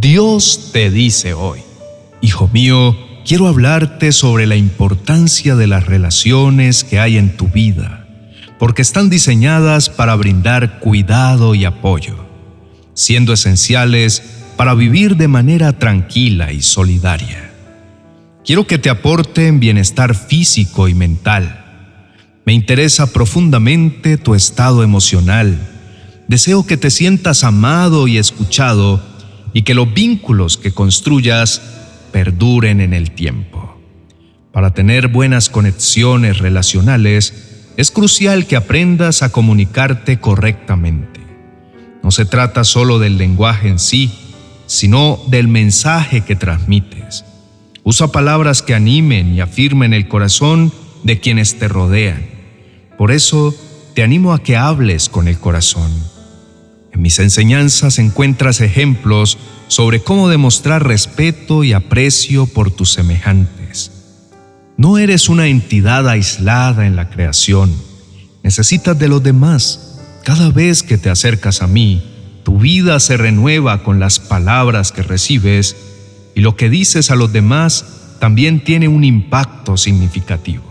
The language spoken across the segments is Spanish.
Dios te dice hoy, Hijo mío, quiero hablarte sobre la importancia de las relaciones que hay en tu vida, porque están diseñadas para brindar cuidado y apoyo, siendo esenciales para vivir de manera tranquila y solidaria. Quiero que te aporten bienestar físico y mental. Me interesa profundamente tu estado emocional. Deseo que te sientas amado y escuchado y que los vínculos que construyas perduren en el tiempo. Para tener buenas conexiones relacionales, es crucial que aprendas a comunicarte correctamente. No se trata solo del lenguaje en sí, sino del mensaje que transmites. Usa palabras que animen y afirmen el corazón de quienes te rodean. Por eso, te animo a que hables con el corazón en mis enseñanzas encuentras ejemplos sobre cómo demostrar respeto y aprecio por tus semejantes. No eres una entidad aislada en la creación. Necesitas de los demás. Cada vez que te acercas a mí, tu vida se renueva con las palabras que recibes y lo que dices a los demás también tiene un impacto significativo.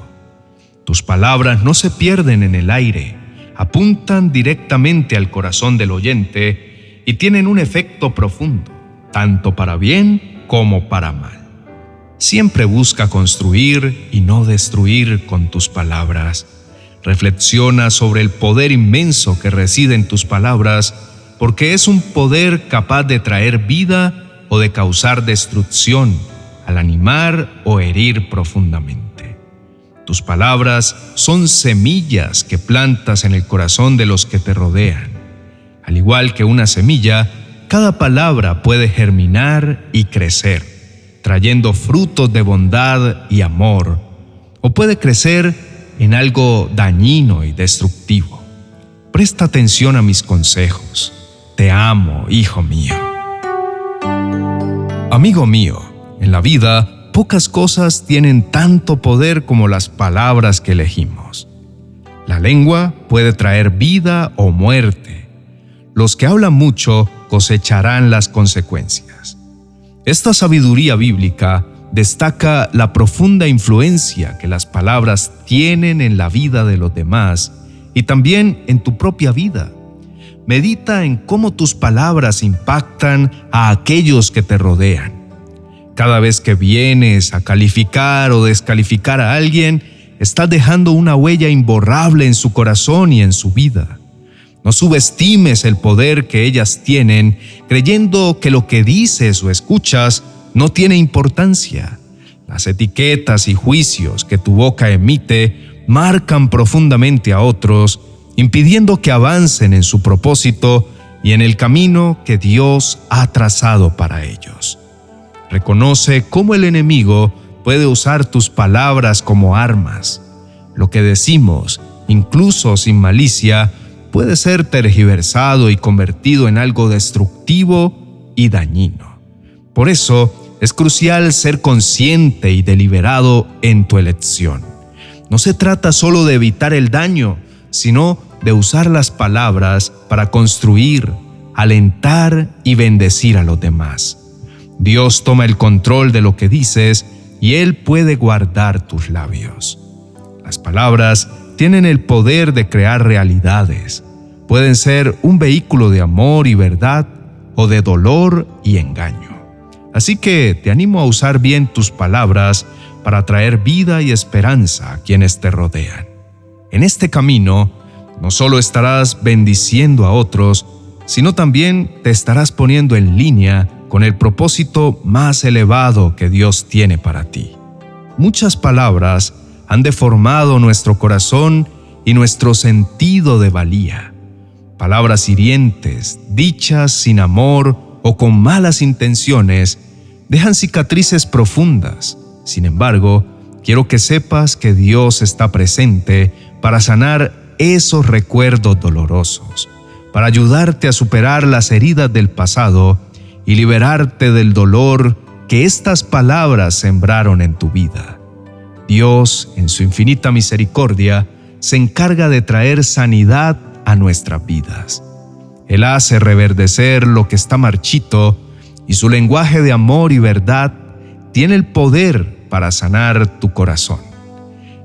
Tus palabras no se pierden en el aire, apuntan directamente al corazón del oyente y tienen un efecto profundo, tanto para bien como para mal. Siempre busca construir y no destruir con tus palabras. Reflexiona sobre el poder inmenso que reside en tus palabras, porque es un poder capaz de traer vida o de causar destrucción al animar o herir profundamente. Tus palabras son semillas que plantas en el corazón de los que te rodean. Al igual que una semilla, cada palabra puede germinar y crecer, trayendo frutos de bondad y amor, o puede crecer en algo dañino y destructivo. Presta atención a mis consejos. Te amo, hijo mío. Amigo mío, en la vida pocas cosas tienen tanto poder como las palabras que elegimos. La lengua puede traer vida o muerte. Los que hablan mucho cosecharán las consecuencias. Esta sabiduría bíblica destaca la profunda influencia que las palabras tienen en la vida de los demás y también en tu propia vida. Medita en cómo tus palabras impactan a aquellos que te rodean. Cada vez que vienes a calificar o descalificar a alguien, estás dejando una huella imborrable en su corazón y en su vida. No subestimes el poder que ellas tienen creyendo que lo que dices o escuchas no tiene importancia. Las etiquetas y juicios que tu boca emite marcan profundamente a otros, impidiendo que avancen en su propósito y en el camino que Dios ha trazado para ellos. Reconoce cómo el enemigo puede usar tus palabras como armas. Lo que decimos, incluso sin malicia, puede ser tergiversado y convertido en algo destructivo y dañino. Por eso es crucial ser consciente y deliberado en tu elección. No se trata solo de evitar el daño, sino de usar las palabras para construir, alentar y bendecir a los demás. Dios toma el control de lo que dices y Él puede guardar tus labios. Las palabras tienen el poder de crear realidades. Pueden ser un vehículo de amor y verdad o de dolor y engaño. Así que te animo a usar bien tus palabras para traer vida y esperanza a quienes te rodean. En este camino, no solo estarás bendiciendo a otros, sino también te estarás poniendo en línea con el propósito más elevado que Dios tiene para ti. Muchas palabras han deformado nuestro corazón y nuestro sentido de valía. Palabras hirientes, dichas sin amor o con malas intenciones, dejan cicatrices profundas. Sin embargo, quiero que sepas que Dios está presente para sanar esos recuerdos dolorosos, para ayudarte a superar las heridas del pasado y liberarte del dolor que estas palabras sembraron en tu vida. Dios, en su infinita misericordia, se encarga de traer sanidad a nuestras vidas. Él hace reverdecer lo que está marchito y su lenguaje de amor y verdad tiene el poder para sanar tu corazón.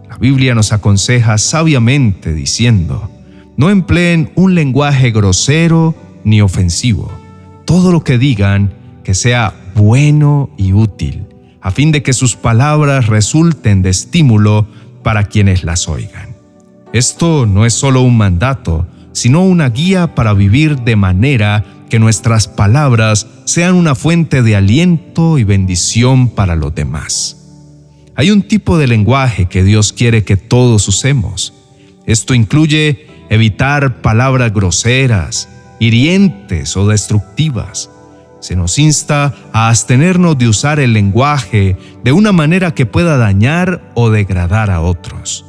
La Biblia nos aconseja sabiamente diciendo, no empleen un lenguaje grosero ni ofensivo. Todo lo que digan que sea bueno y útil, a fin de que sus palabras resulten de estímulo para quienes las oigan. Esto no es solo un mandato, sino una guía para vivir de manera que nuestras palabras sean una fuente de aliento y bendición para los demás. Hay un tipo de lenguaje que Dios quiere que todos usemos. Esto incluye evitar palabras groseras, hirientes o destructivas. Se nos insta a abstenernos de usar el lenguaje de una manera que pueda dañar o degradar a otros.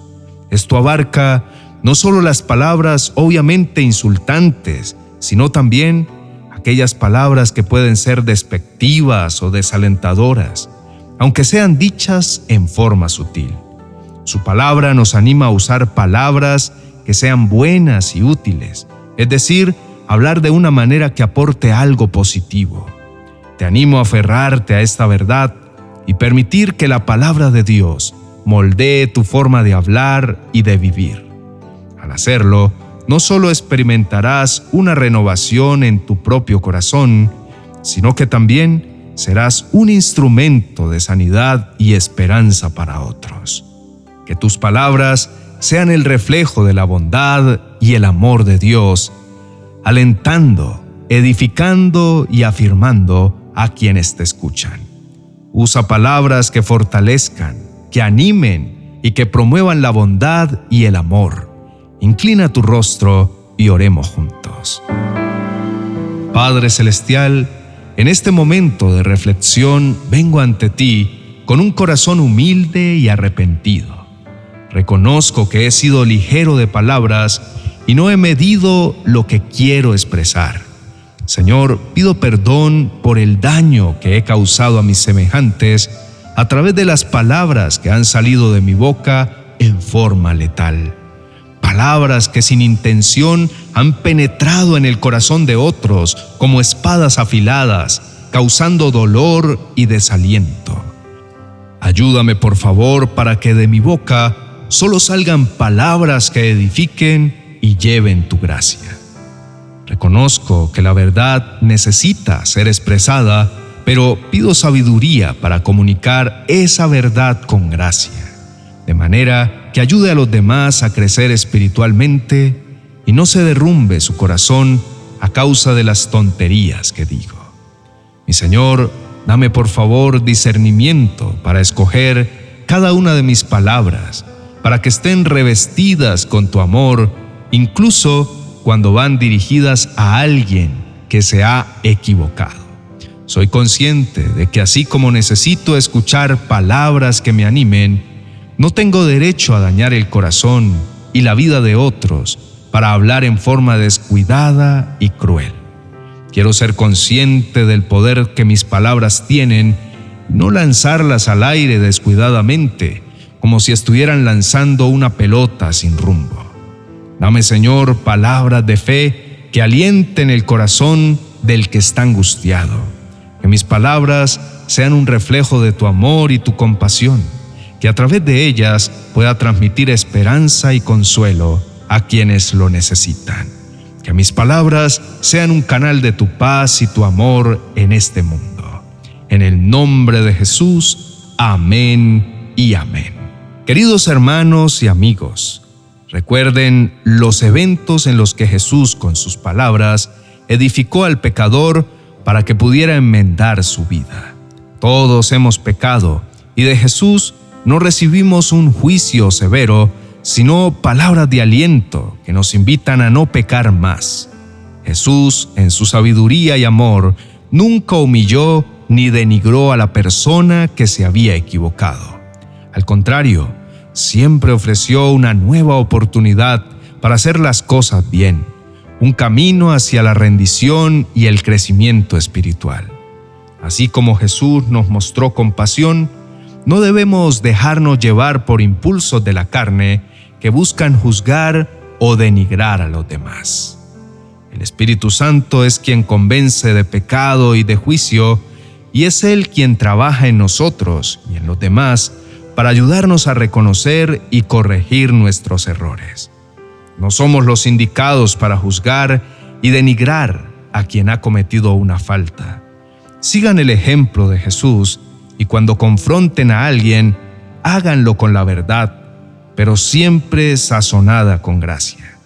Esto abarca no solo las palabras obviamente insultantes, sino también aquellas palabras que pueden ser despectivas o desalentadoras, aunque sean dichas en forma sutil. Su palabra nos anima a usar palabras que sean buenas y útiles, es decir, hablar de una manera que aporte algo positivo. Te animo a aferrarte a esta verdad y permitir que la palabra de Dios moldee tu forma de hablar y de vivir. Al hacerlo, no solo experimentarás una renovación en tu propio corazón, sino que también serás un instrumento de sanidad y esperanza para otros. Que tus palabras sean el reflejo de la bondad y el amor de Dios, alentando, edificando y afirmando a quienes te escuchan. Usa palabras que fortalezcan, que animen y que promuevan la bondad y el amor Inclina tu rostro y oremos juntos. Padre Celestial, en este momento de reflexión vengo ante ti con un corazón humilde y arrepentido. Reconozco que he sido ligero de palabras y no he medido lo que quiero expresar. Señor, pido perdón por el daño que he causado a mis semejantes a través de las palabras que han salido de mi boca en forma letal palabras que sin intención han penetrado en el corazón de otros como espadas afiladas, causando dolor y desaliento. Ayúdame por favor para que de mi boca solo salgan palabras que edifiquen y lleven tu gracia. Reconozco que la verdad necesita ser expresada, pero pido sabiduría para comunicar esa verdad con gracia, de manera que ayude a los demás a crecer espiritualmente y no se derrumbe su corazón a causa de las tonterías que digo. Mi Señor, dame por favor discernimiento para escoger cada una de mis palabras, para que estén revestidas con tu amor, incluso cuando van dirigidas a alguien que se ha equivocado. Soy consciente de que así como necesito escuchar palabras que me animen, no tengo derecho a dañar el corazón y la vida de otros para hablar en forma descuidada y cruel. Quiero ser consciente del poder que mis palabras tienen, no lanzarlas al aire descuidadamente, como si estuvieran lanzando una pelota sin rumbo. Dame, Señor, palabras de fe que alienten el corazón del que está angustiado. Que mis palabras sean un reflejo de tu amor y tu compasión que a través de ellas pueda transmitir esperanza y consuelo a quienes lo necesitan. Que mis palabras sean un canal de tu paz y tu amor en este mundo. En el nombre de Jesús, amén y amén. Queridos hermanos y amigos, recuerden los eventos en los que Jesús con sus palabras edificó al pecador para que pudiera enmendar su vida. Todos hemos pecado y de Jesús no recibimos un juicio severo, sino palabras de aliento que nos invitan a no pecar más. Jesús, en su sabiduría y amor, nunca humilló ni denigró a la persona que se había equivocado. Al contrario, siempre ofreció una nueva oportunidad para hacer las cosas bien, un camino hacia la rendición y el crecimiento espiritual. Así como Jesús nos mostró compasión, no debemos dejarnos llevar por impulsos de la carne que buscan juzgar o denigrar a los demás. El Espíritu Santo es quien convence de pecado y de juicio y es Él quien trabaja en nosotros y en los demás para ayudarnos a reconocer y corregir nuestros errores. No somos los indicados para juzgar y denigrar a quien ha cometido una falta. Sigan el ejemplo de Jesús y cuando confronten a alguien, háganlo con la verdad, pero siempre sazonada con gracia.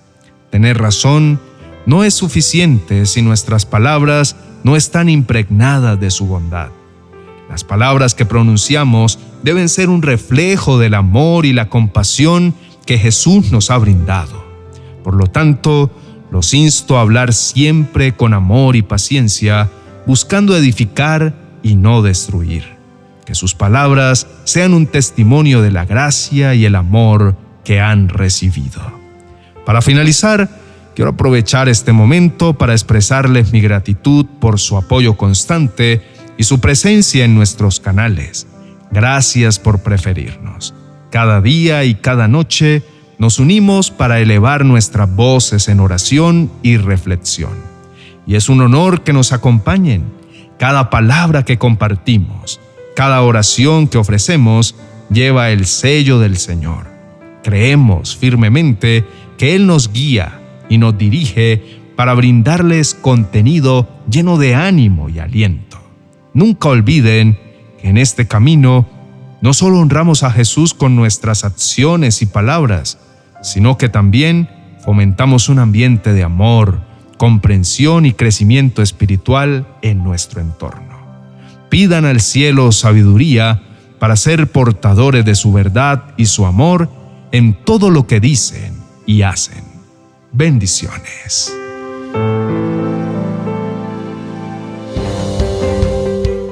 Tener razón no es suficiente si nuestras palabras no están impregnadas de su bondad. Las palabras que pronunciamos deben ser un reflejo del amor y la compasión que Jesús nos ha brindado. Por lo tanto, los insto a hablar siempre con amor y paciencia, buscando edificar y no destruir. Que sus palabras sean un testimonio de la gracia y el amor que han recibido. Para finalizar, quiero aprovechar este momento para expresarles mi gratitud por su apoyo constante y su presencia en nuestros canales. Gracias por preferirnos. Cada día y cada noche nos unimos para elevar nuestras voces en oración y reflexión. Y es un honor que nos acompañen. Cada palabra que compartimos, cada oración que ofrecemos lleva el sello del Señor. Creemos firmemente que Él nos guía y nos dirige para brindarles contenido lleno de ánimo y aliento. Nunca olviden que en este camino no solo honramos a Jesús con nuestras acciones y palabras, sino que también fomentamos un ambiente de amor, comprensión y crecimiento espiritual en nuestro entorno. Pidan al cielo sabiduría para ser portadores de su verdad y su amor en todo lo que dicen y hacen. Bendiciones.